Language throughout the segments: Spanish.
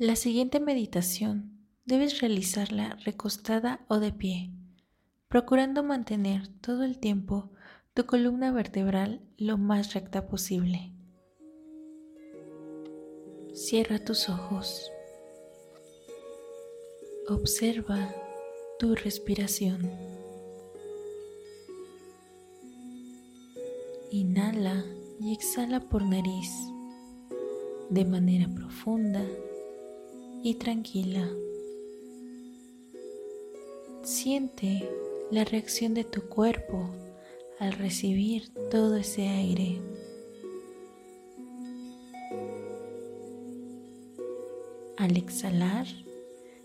La siguiente meditación debes realizarla recostada o de pie, procurando mantener todo el tiempo tu columna vertebral lo más recta posible. Cierra tus ojos. Observa tu respiración. Inhala y exhala por nariz de manera profunda y tranquila. Siente la reacción de tu cuerpo al recibir todo ese aire. Al exhalar,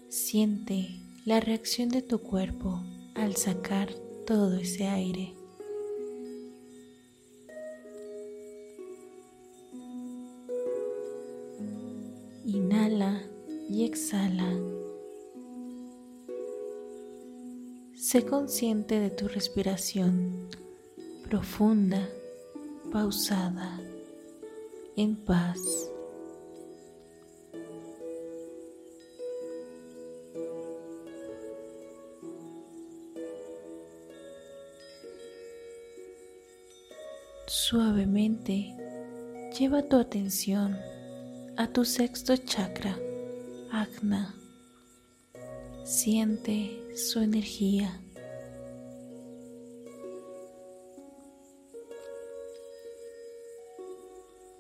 siente la reacción de tu cuerpo al sacar todo ese aire. Sé consciente de tu respiración profunda, pausada, en paz. Suavemente lleva tu atención a tu sexto chakra Agna. Siente su energía.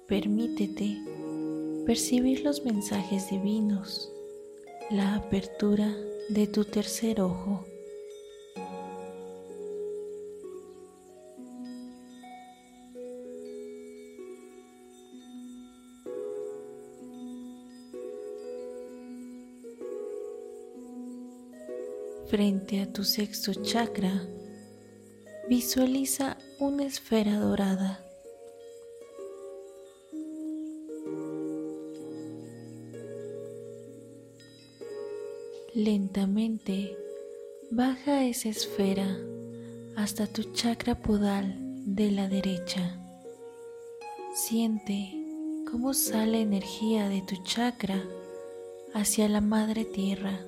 Permítete percibir los mensajes divinos, la apertura de tu tercer ojo. Frente a tu sexto chakra, visualiza una esfera dorada. Lentamente baja esa esfera hasta tu chakra podal de la derecha. Siente cómo sale energía de tu chakra hacia la madre tierra.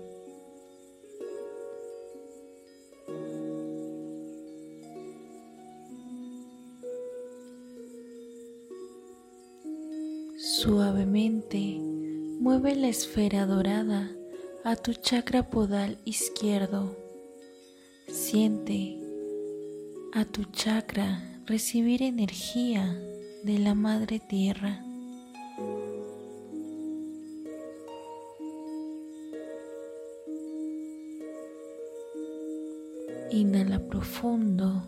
Mueve la esfera dorada a tu chakra podal izquierdo. Siente a tu chakra recibir energía de la madre tierra. Inhala profundo.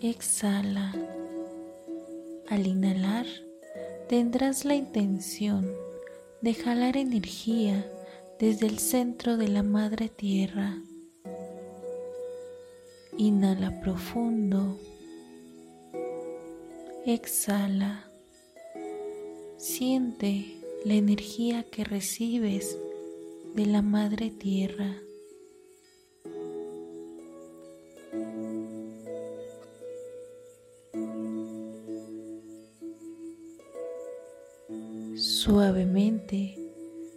Exhala. Al inhalar, tendrás la intención de jalar energía desde el centro de la madre tierra. Inhala profundo. Exhala. Siente la energía que recibes de la madre tierra.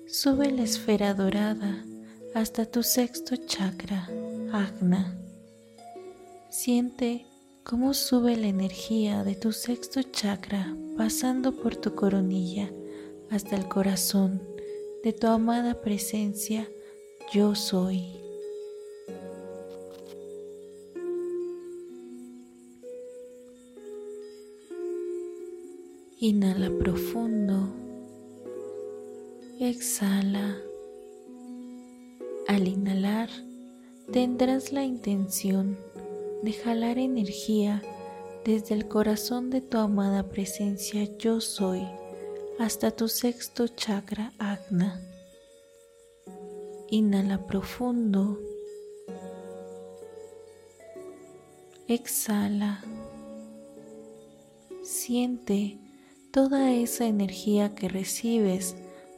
Sube la esfera dorada hasta tu sexto chakra, Agna. Siente cómo sube la energía de tu sexto chakra pasando por tu coronilla hasta el corazón de tu amada presencia, yo soy. Inhala profundo Exhala. Al inhalar, tendrás la intención de jalar energía desde el corazón de tu amada presencia yo soy hasta tu sexto chakra agna. Inhala profundo. Exhala. Siente toda esa energía que recibes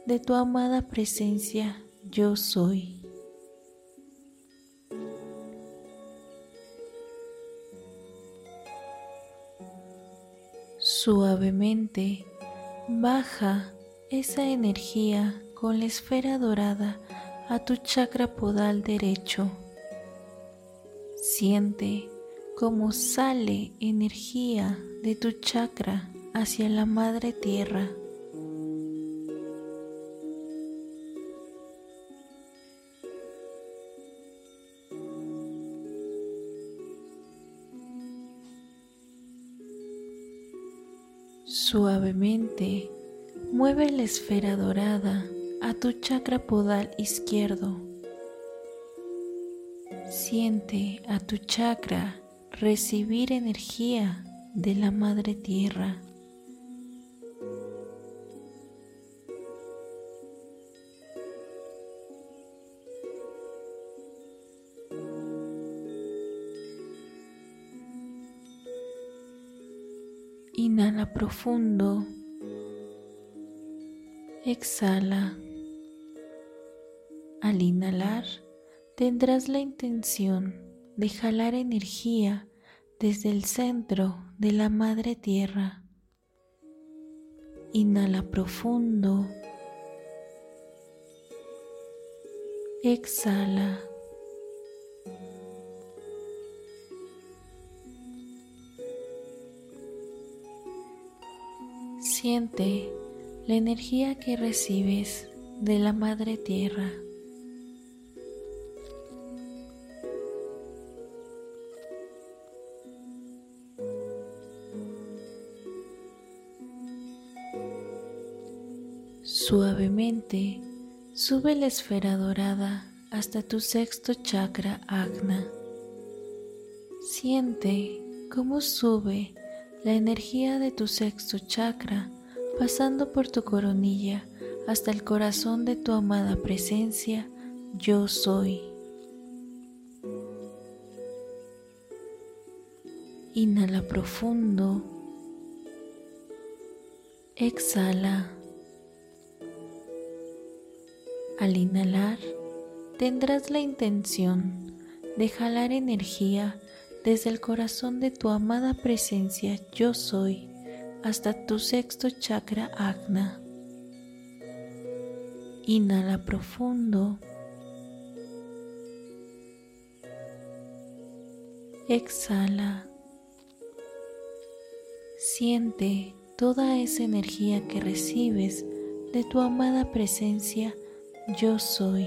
de tu amada presencia yo soy. Suavemente baja esa energía con la esfera dorada a tu chakra podal derecho. Siente cómo sale energía de tu chakra hacia la madre tierra. Suavemente mueve la esfera dorada a tu chakra podal izquierdo. Siente a tu chakra recibir energía de la madre tierra. Profundo. Exhala. Al inhalar, tendrás la intención de jalar energía desde el centro de la madre tierra. Inhala profundo. Exhala. Siente la energía que recibes de la Madre Tierra. Suavemente sube la esfera dorada hasta tu sexto chakra agna. Siente cómo sube la energía de tu sexto chakra pasando por tu coronilla hasta el corazón de tu amada presencia, yo soy. Inhala profundo. Exhala. Al inhalar, tendrás la intención de jalar energía desde el corazón de tu amada presencia yo soy hasta tu sexto chakra agna. Inhala profundo. Exhala. Siente toda esa energía que recibes de tu amada presencia yo soy.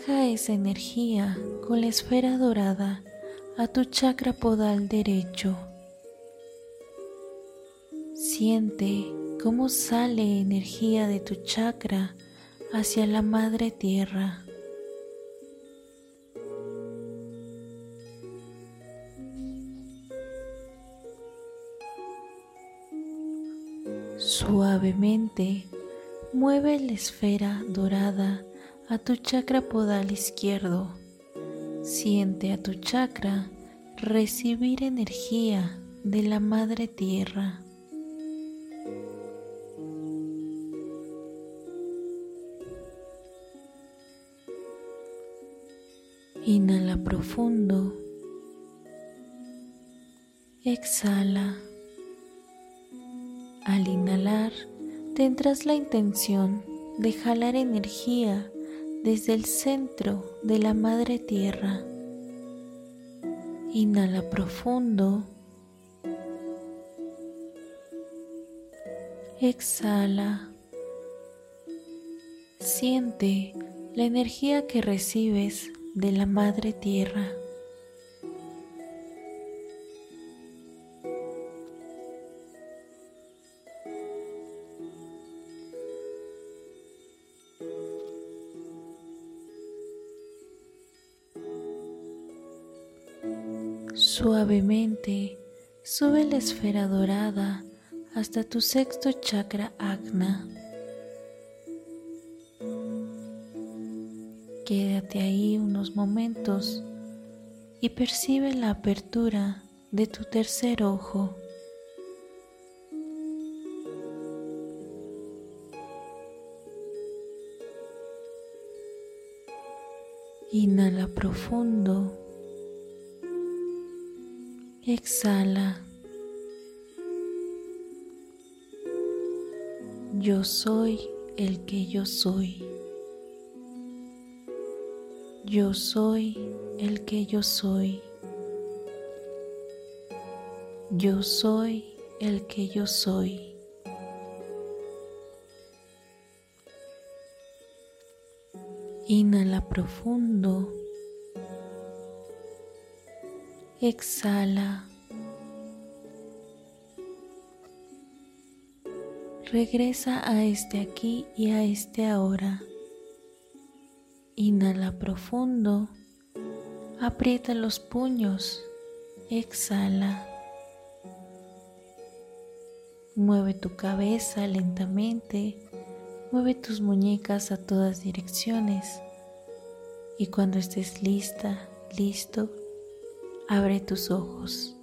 Baja esa energía con la esfera dorada a tu chakra podal derecho. Siente cómo sale energía de tu chakra hacia la madre tierra. Suavemente Mueve la esfera dorada a tu chakra podal izquierdo. Siente a tu chakra recibir energía de la madre tierra. Inhala profundo. Exhala. Al inhalar, tendrás la intención de jalar energía desde el centro de la madre tierra. Inhala profundo. Exhala. Siente la energía que recibes de la madre tierra. Suavemente sube la esfera dorada hasta tu sexto chakra Agna. Quédate ahí unos momentos y percibe la apertura de tu tercer ojo. Inhala profundo. Exhala. Yo soy el que yo soy. Yo soy el que yo soy. Yo soy el que yo soy. Inhala profundo. Exhala. Regresa a este aquí y a este ahora. Inhala profundo. Aprieta los puños. Exhala. Mueve tu cabeza lentamente. Mueve tus muñecas a todas direcciones. Y cuando estés lista, listo, abre tus ojos.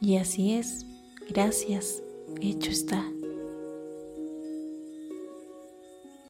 Y así es. Gracias, hecho está.